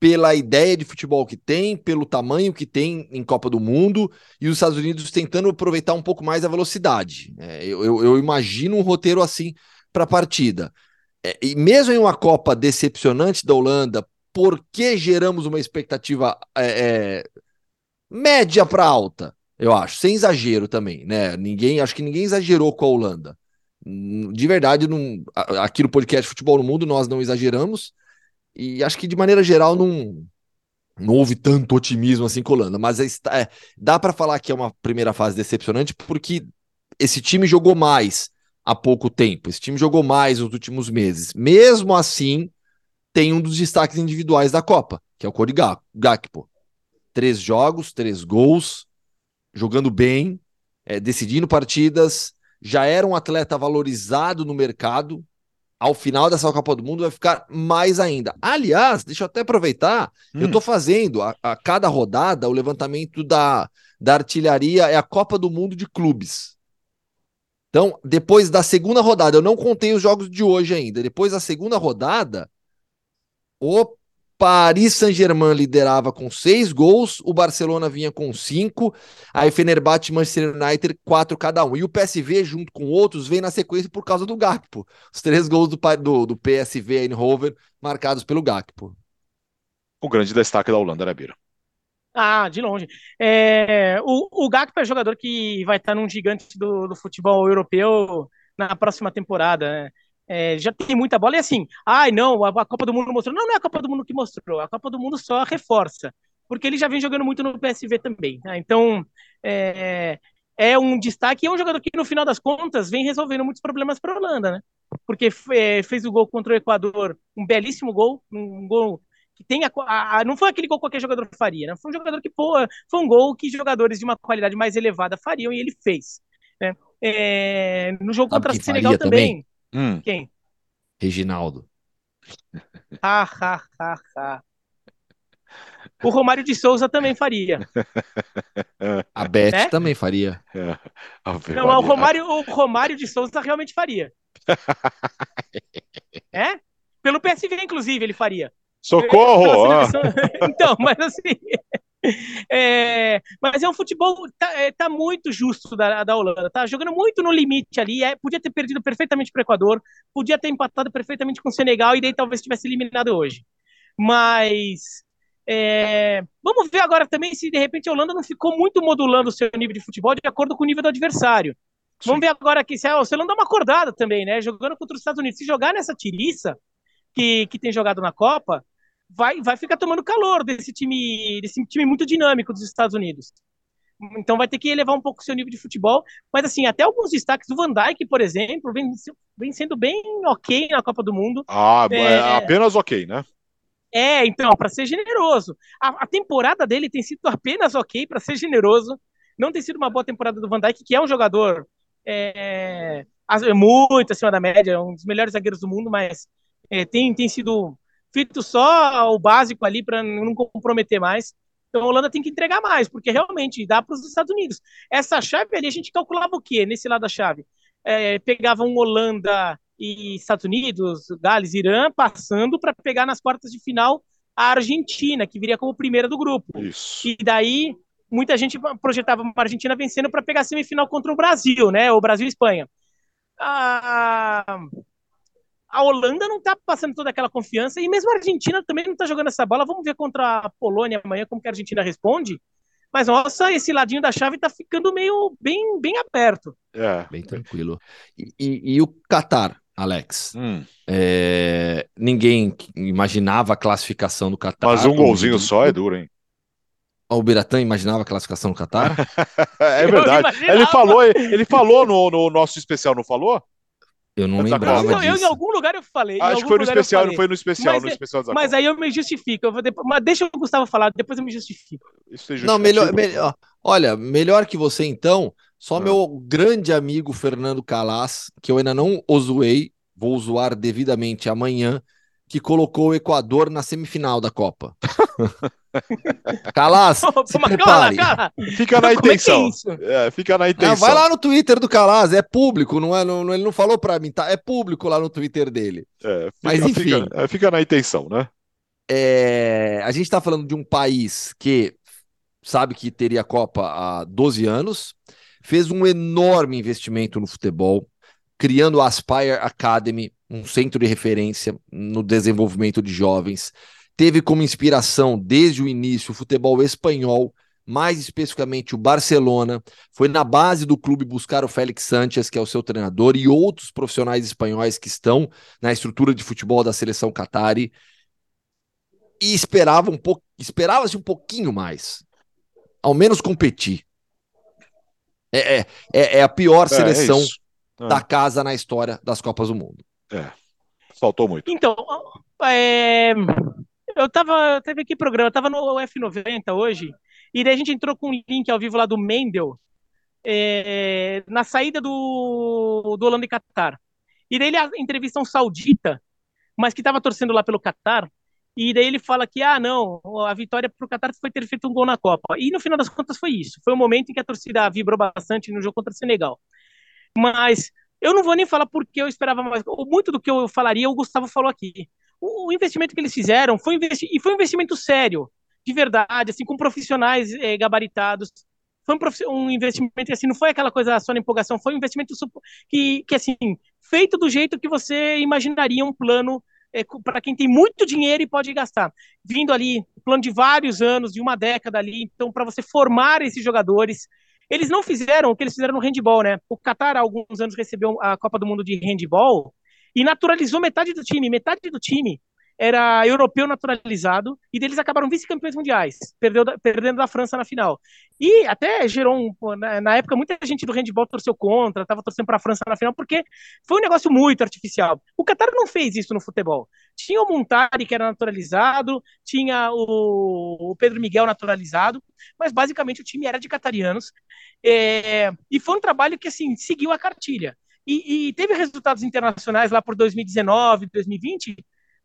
pela ideia de futebol que tem, pelo tamanho que tem em Copa do Mundo, e os Estados Unidos tentando aproveitar um pouco mais a velocidade. É, eu, eu, eu, imagino um roteiro assim para a partida. É, e mesmo em uma Copa decepcionante da Holanda, porque geramos uma expectativa é, média para alta? Eu acho, sem exagero também, né? Ninguém, acho que ninguém exagerou com a Holanda. De verdade, não, aqui no podcast Futebol no Mundo nós não exageramos e acho que de maneira geral não, não houve tanto otimismo assim com a Holanda, mas é, dá para falar que é uma primeira fase decepcionante porque esse time jogou mais há pouco tempo, esse time jogou mais nos últimos meses. Mesmo assim, tem um dos destaques individuais da Copa, que é o Cody Gakpo. Três jogos, três gols, jogando bem, é, decidindo partidas, já era um atleta valorizado no mercado. Ao final dessa Copa do Mundo vai ficar mais ainda. Aliás, deixa eu até aproveitar, hum. eu estou fazendo a, a, cada rodada o levantamento da, da artilharia, é a Copa do Mundo de clubes. Então, depois da segunda rodada, eu não contei os jogos de hoje ainda. Depois da segunda rodada, o Paris Saint-Germain liderava com seis gols, o Barcelona vinha com cinco, aí Fenerbahçe e Manchester United, quatro cada um. E o PSV, junto com outros, vem na sequência por causa do Gakpo. Os três gols do, do, do PSV Eindhoven marcados pelo Gakpo. O grande destaque da Holanda, né, Bira? Ah, de longe. É, o, o Gakpo é jogador que vai estar num gigante do, do futebol europeu na próxima temporada. Né? É, já tem muita bola. E assim, ai não, a, a, Copa do Mundo mostrou. Não, não é a Copa do Mundo que mostrou. A Copa do Mundo só reforça. Porque ele já vem jogando muito no PSV também. Né? Então, é, é um destaque. E é um jogador que, no final das contas, vem resolvendo muitos problemas para a Holanda, né? Porque é, fez o gol contra o Equador, um belíssimo gol, um gol que tem a, a, não foi aquele gol que qualquer jogador faria, né? Foi um jogador que pô, foi um gol que jogadores de uma qualidade mais elevada fariam e ele fez. Né? É, no jogo Sabe contra o Senegal também. também Hum. Quem? Reginaldo. Ha, ha, ha, ha. O Romário de Souza também faria. A Beth né? também faria. É. Não, o Romário, o Romário de Souza realmente faria. é? Pelo PSV, inclusive, ele faria. Socorro! então, mas assim. É, mas é um futebol tá, é, tá muito justo da, da Holanda, tá jogando muito no limite ali. É, podia ter perdido perfeitamente para o Equador, podia ter empatado perfeitamente com o Senegal e daí talvez tivesse eliminado hoje. Mas é, vamos ver agora também se de repente a Holanda não ficou muito modulando o seu nível de futebol de acordo com o nível do adversário. Sim. Vamos ver agora aqui se a Holanda dá uma acordada também, né? Jogando contra os Estados Unidos. Se jogar nessa tiriça que, que tem jogado na Copa, vai, vai ficar tomando calor desse time, desse time muito dinâmico dos Estados Unidos. Então vai ter que elevar um pouco o seu nível de futebol. Mas assim, até alguns destaques do Van Dijk, por exemplo, vem, vem sendo bem ok na Copa do Mundo. Ah, é, é apenas ok, né? É, então, para ser generoso. A, a, temporada dele tem sido apenas ok, para ser generoso. Não tem sido uma boa temporada do Van Dijk, que é um jogador é, muito acima da média, um dos melhores zagueiros do mundo, mas é, tem, tem sido feito só o básico ali para não comprometer mais. Então a Holanda tem que entregar mais, porque realmente dá para os Estados Unidos. Essa chave ali, a gente calculava o quê nesse lado da chave? É, pegava um Holanda e Estados Unidos, Gales, Irã, passando para pegar nas quartas de final a Argentina, que viria como primeira do grupo. Isso. E daí muita gente projetava a Argentina vencendo para pegar a semifinal contra o Brasil, né? O Brasil e Espanha. A, a Holanda não está passando toda aquela confiança e mesmo a Argentina também não está jogando essa bola. Vamos ver contra a Polônia amanhã como que a Argentina responde. Mas nossa, esse ladinho da chave está ficando meio bem, bem aberto. É. Bem tranquilo. E, e, e o Qatar, Alex? Hum. É, ninguém imaginava a classificação do Qatar. Mas um golzinho só é duro, hein? O Biratã imaginava a classificação no Qatar? é verdade. Ele falou, ele falou no, no, nosso especial, não falou? Eu não lembrava disso. Eu, em algum lugar eu falei. Acho que foi no especial, não foi no especial, mas, no especial Mas aí eu me justifico. Eu vou depois, mas deixa o Gustavo falar, depois eu me justifico. Isso é não, melhor, melhor. Olha, melhor que você então, só ah. meu grande amigo Fernando Calas, que eu ainda não o zoei, vou zoar devidamente amanhã, que colocou o Equador na semifinal da Copa. Calas, se prepare. Fica na é intenção. É, fica na intenção. vai lá no Twitter do Calas, é público, não é? Não, ele não falou para mim, tá? É público lá no Twitter dele. É, fica, Mas enfim. Fica, é, fica, na intenção, né? É, a gente está falando de um país que sabe que teria Copa há 12 anos, fez um enorme investimento no futebol, criando a Aspire Academy, um centro de referência no desenvolvimento de jovens teve como inspiração desde o início o futebol espanhol, mais especificamente o Barcelona. Foi na base do clube buscar o Félix Sanches, que é o seu treinador, e outros profissionais espanhóis que estão na estrutura de futebol da seleção Qatari. E esperava um pouco, esperava-se um pouquinho mais. Ao menos competir. É, é, é, é a pior é, é seleção é da casa na história das Copas do Mundo. É. Faltou muito. Então, é, eu tava, teve aqui programa, eu tava no F90 hoje, e daí a gente entrou com um link ao vivo lá do Mendel, é, na saída do, do Holanda e Qatar. E daí ele entrevista um saudita, mas que estava torcendo lá pelo Qatar, e daí ele fala que, ah, não, a vitória para o Qatar foi ter feito um gol na Copa. E no final das contas foi isso. Foi um momento em que a torcida vibrou bastante no jogo contra o Senegal. Mas eu não vou nem falar porque eu esperava mais. Muito do que eu falaria, o Gustavo falou aqui o investimento que eles fizeram foi investi e foi um investimento sério, de verdade, assim, com profissionais é, gabaritados. Foi um, um, investimento assim, não foi aquela coisa só na empolgação, foi um investimento que, que assim, feito do jeito que você imaginaria um plano é, para quem tem muito dinheiro e pode gastar. Vindo ali, plano de vários anos, de uma década ali, então, para você formar esses jogadores. Eles não fizeram o que eles fizeram no handball, né? O Qatar, há alguns anos, recebeu a Copa do Mundo de handball, e naturalizou metade do time. Metade do time era europeu naturalizado e deles acabaram vice-campeões mundiais, perdeu, perdendo da França na final. E até gerou um. Na, na época, muita gente do handball torceu contra, estava torcendo para a França na final, porque foi um negócio muito artificial. O Qatar não fez isso no futebol. Tinha o Montari, que era naturalizado, tinha o, Pedro Miguel naturalizado, mas basicamente o time era de catarianos. É, e foi um trabalho que assim seguiu a cartilha e, e teve resultados internacionais lá por 2019, 2020,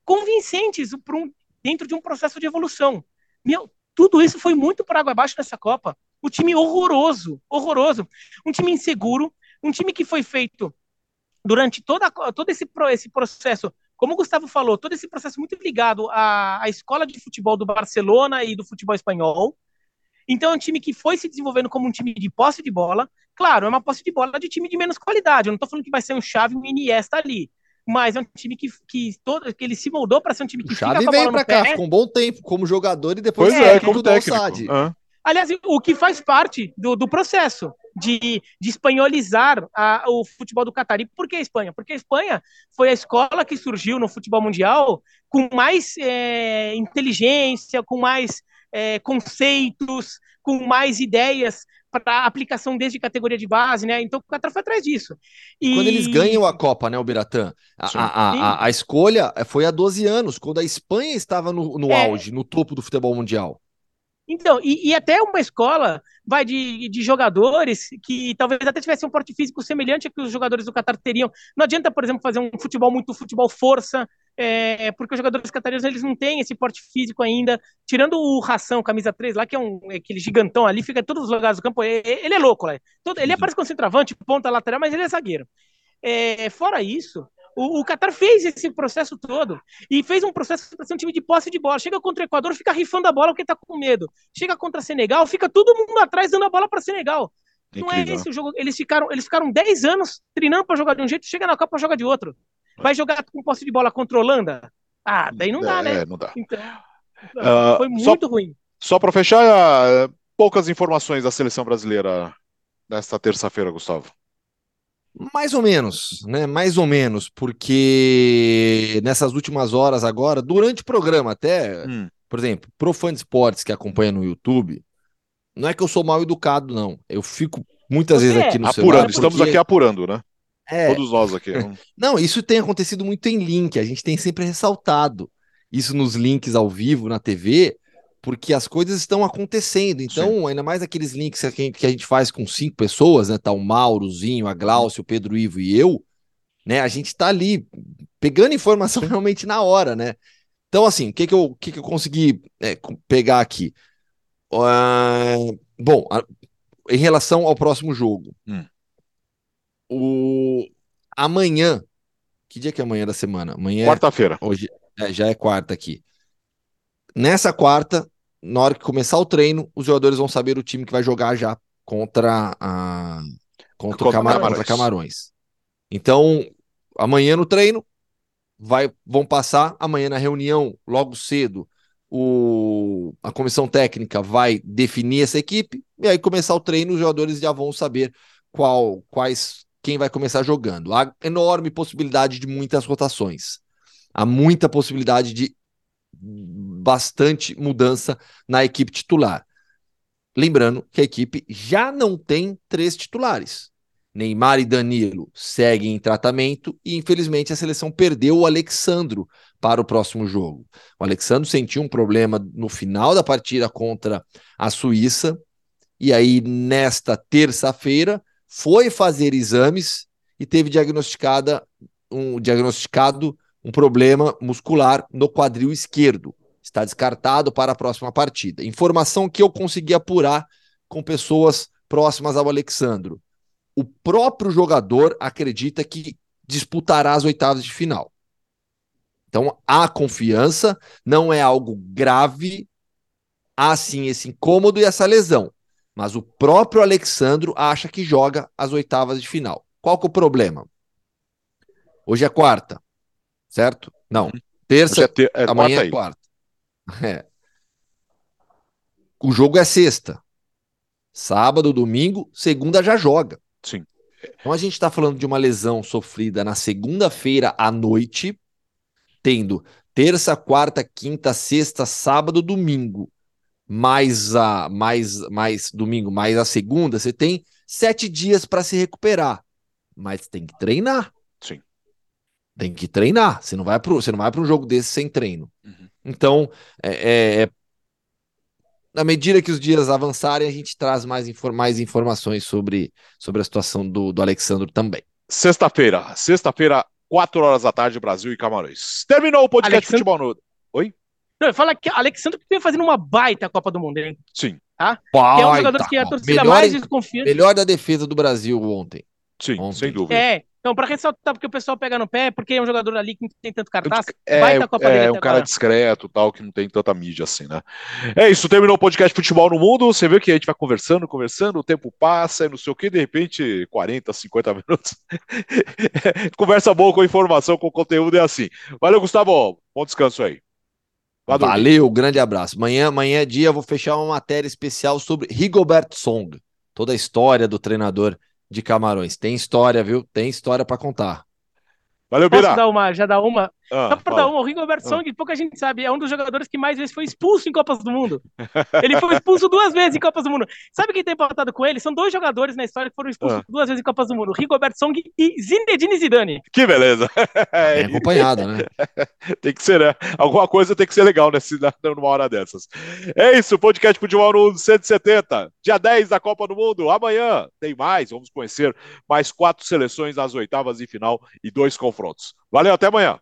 convincentes um, dentro de um processo de evolução. Meu, tudo isso foi muito por água abaixo nessa Copa. O time horroroso, horroroso. Um time inseguro, um time que foi feito durante toda, todo esse, esse processo, como o Gustavo falou, todo esse processo muito ligado à, à escola de futebol do Barcelona e do futebol espanhol. Então é um time que foi se desenvolvendo como um time de posse de bola. Claro, é uma posse de bola de time de menos qualidade. Eu não estou falando que vai ser um Chave um Iniesta ali. Mas é um time que, que, todo, que ele se moldou para ser um time que o Chave fica veio para cá, ficou um bom tempo como jogador e depois pois é, é como técnico. Ah. Aliás, o que faz parte do, do processo de, de espanholizar a, o futebol do Catar. E por que a Espanha? Porque a Espanha foi a escola que surgiu no futebol mundial com mais é, inteligência, com mais é, conceitos, com mais ideias para aplicação desde categoria de base, né? Então o Qatar foi atrás disso. E... Quando eles ganham a Copa, né, o Biratã? A, a, a, a, escolha foi há 12 anos, quando a Espanha estava no, no é... auge, no topo do futebol mundial. Então, e, e, até uma escola vai de, de jogadores que talvez até tivesse um porte físico semelhante a que os jogadores do Qatar teriam. Não adianta, por exemplo, fazer um futebol muito futebol força, é, porque os jogadores catarinenses eles não têm esse porte físico ainda. Tirando o Ração, camisa 3 lá, que é um aquele gigantão ali, fica em todos os lugares do campo. Ele é louco lá. Ele aparece como centroavante, ponta lateral, mas ele é zagueiro. É, fora isso, o, o Qatar fez esse processo todo e fez um processo para ser um time de posse de bola. Chega contra o Equador, fica rifando a bola porque tá com medo. Chega contra Senegal, fica todo mundo atrás dando a bola para Senegal. Não é esse o jogo. Eles ficaram, eles ficaram 10 anos treinando para jogar de um jeito, chega na Copa joga de outro. Vai jogar com posse de bola contra a Holanda? Ah, daí não dá, é, né? não dá. Então, Uh, foi só- muito ruim. Só para fechar, poucas informações da seleção brasileira nesta terça-feira, Gustavo. Mais ou menos, né? Mais ou menos, porque nessas últimas horas agora, durante o programa até, Hum. por exemplo, pro fã de esportes que acompanha no YouTube, não é que eu sou mal educado, não. Eu fico muitas Você vezes é. aqui no Apurando, celular estamos porque- aqui apurando, né? É, Todos nós aqui. Não, isso tem acontecido muito em link. A gente tem sempre ressaltado isso nos links ao vivo na TV, porque as coisas estão acontecendo. Então, ainda mais aqueles links que a gente, faz com cinco pessoas, né? Tá o Maurozinho, a Glaucio, o Pedro Ivo e eu, né? A gente tá ali pegando informação realmente na hora, né? Então, assim, o que que eu, que que eu consegui é, pegar aqui? Ah, bom, a- em relação ao próximo jogo, Hum. o amanhã, que dia que é amanhã da semana? Amanhã é- Quarta-feira. hoje é, já é quarta aqui. Nessa quarta, na hora que começar o treino, os jogadores vão saber o time que vai jogar já contra a contra, Contra Cama- Camarões. contra Camarões. Então, amanhã no treino vai vão passar amanhã na reunião logo cedo o, a comissão técnica vai definir essa equipe e aí começar o treino os jogadores já vão saber qual quais quem vai começar jogando. Há enorme possibilidade de muitas rotações. Há muita possibilidade de bastante mudança na equipe titular. Lembrando que a equipe já não tem três titulares. Neymar e Danilo seguem em tratamento e, infelizmente, a seleção perdeu o Alexandro para o próximo jogo. O Alexandro sentiu um problema no final da partida contra a Suíça e aí, nesta terça-feira, foi fazer exames e teve diagnosticada um diagnosticado um problema muscular no quadril esquerdo. Está descartado para a próxima partida. Informação que eu consegui apurar com pessoas próximas ao Alexandro. O próprio jogador acredita que disputará as oitavas de final. Então há confiança, não é algo grave, há sim esse incômodo e essa lesão. Mas o próprio Alexandro acha que joga as oitavas de final. Qual que é o problema? Hoje é quarta, certo? Não, terça, Hoje é ter- é amanhã quarta é quarta. É. O jogo é sexta. Sábado, domingo, segunda já joga. Sim. Então a gente está falando de uma lesão sofrida na segunda-feira à noite, tendo terça, quarta, quinta, sexta, sábado, domingo, mais a mais mais domingo, mais a segunda, você tem sete dias para se recuperar, mas tem que treinar. Tem que treinar. Você não vai para você não vai para um jogo desse sem treino. Uhum. Então, é, é- é- na medida que os dias avançarem, a gente traz mais, infor- mais informações sobre, sobre a situação do, do Alexandro também. Sexta-feira. Sexta-feira, 4 horas da tarde, Brasil e Camarões. Terminou o podcast Alexandre- Futebol no. Não, fala que Alexandre que vem fazendo uma baita Copa do Mundo, hein? Sim, Que é um Baita, jogador que a torcida melhor, mais desconfia. melhor da defesa do Brasil ontem. sim, Ontem. sem dúvida. É, então, pra ressaltar, porque o pessoal pega no pé, porque é um jogador ali que não tem tanto cartaz. É, baita Copa dele é até um cara agora. discreto, tal, que não tem tanta mídia assim, né? É isso, terminou o podcast Futebol no Mundo. Você vê que a gente vai conversando, conversando, o tempo passa e não sei o que, de repente, 40, 50 minutos. Conversa boa com informação, com conteúdo é assim. Valeu, Gustavo. Bom descanso aí. Dormir. Valeu, grande abraço. Amanhã, amanhã é dia, eu vou fechar uma matéria especial sobre Rigobert Song. Toda a história do treinador de Camarões. Tem história, viu? Tem história para contar. Valeu, Posso Bira. dar uma, já dar uma? Ah, Só pra fala. dar uma, o Rigobert Song, pouca gente sabe, é um dos jogadores que mais vezes foi expulso em Copas do Mundo. Ele foi expulso duas vezes em Copas do Mundo. Sabe quem tem empatado com ele? São dois jogadores na história que foram expulsos Ah. duas vezes em Copas do Mundo: Rigobert Song e Zinedine Zidane. Que beleza. Bem acompanhada, né? Tem que ser, né? Alguma coisa tem que ser legal nesse, numa hora dessas. É isso, podcast Futebol no 170. Dia 10 da Copa do Mundo. Amanhã tem mais. Vamos conhecer mais quatro seleções nas oitavas de final e dois confrontos. Valeu, até amanhã.